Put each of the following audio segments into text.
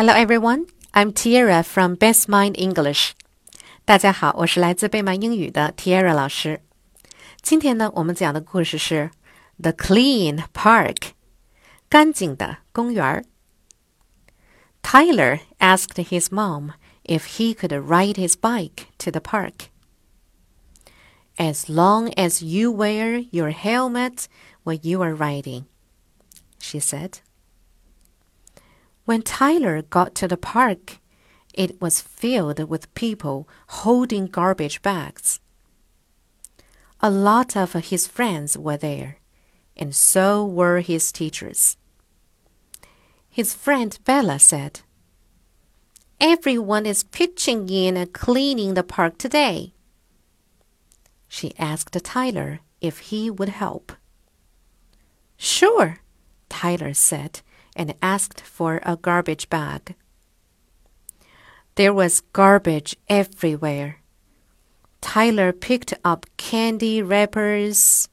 Hello everyone, I'm Tiara from Best Mind English. 大家好，我是来自贝曼英语的 Tiara 老师。今天呢，我们讲的故事是 The Clean Park，干净的公园儿。Tyler asked his mom if he could ride his bike to the park. As long as you wear your helmet when you are riding, she said. When Tyler got to the park, it was filled with people holding garbage bags. A lot of his friends were there, and so were his teachers. His friend Bella said, Everyone is pitching in and cleaning the park today. She asked Tyler if he would help. Sure, Tyler said and asked for a garbage bag. There was garbage everywhere. Tyler picked up candy wrappers,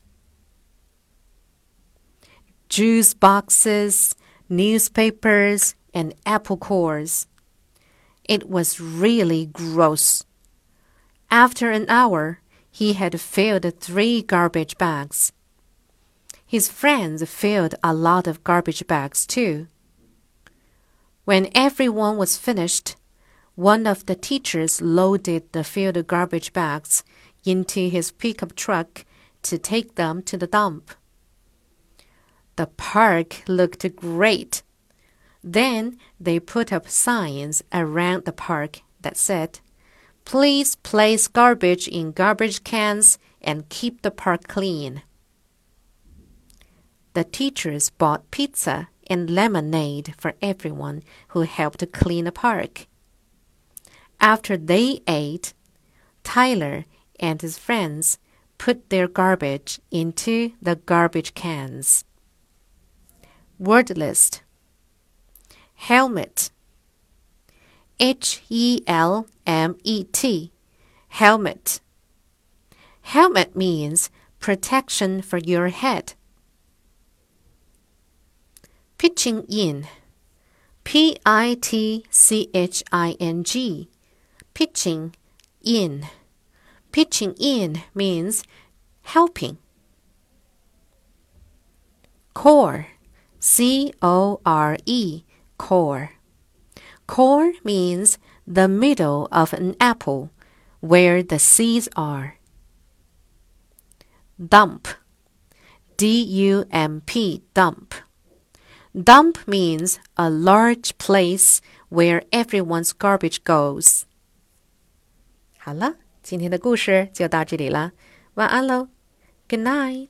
juice boxes, newspapers, and apple cores. It was really gross. After an hour, he had filled three garbage bags. His friends filled a lot of garbage bags too. When everyone was finished, one of the teachers loaded the filled garbage bags into his pickup truck to take them to the dump. The park looked great. Then they put up signs around the park that said, Please place garbage in garbage cans and keep the park clean. The teachers bought pizza and lemonade for everyone who helped clean the park. After they ate, Tyler and his friends put their garbage into the garbage cans. Word list Helmet H E L M E T Helmet Helmet means protection for your head. Pitching in P I T C H I N G Pitching in Pitching in means helping. Core C O R E core. Core means the middle of an apple where the seeds are. Dump D U M P dump. Dump means a large place where everyone's garbage goes. 好了，今天的故事就到这里了，晚安喽，Good night。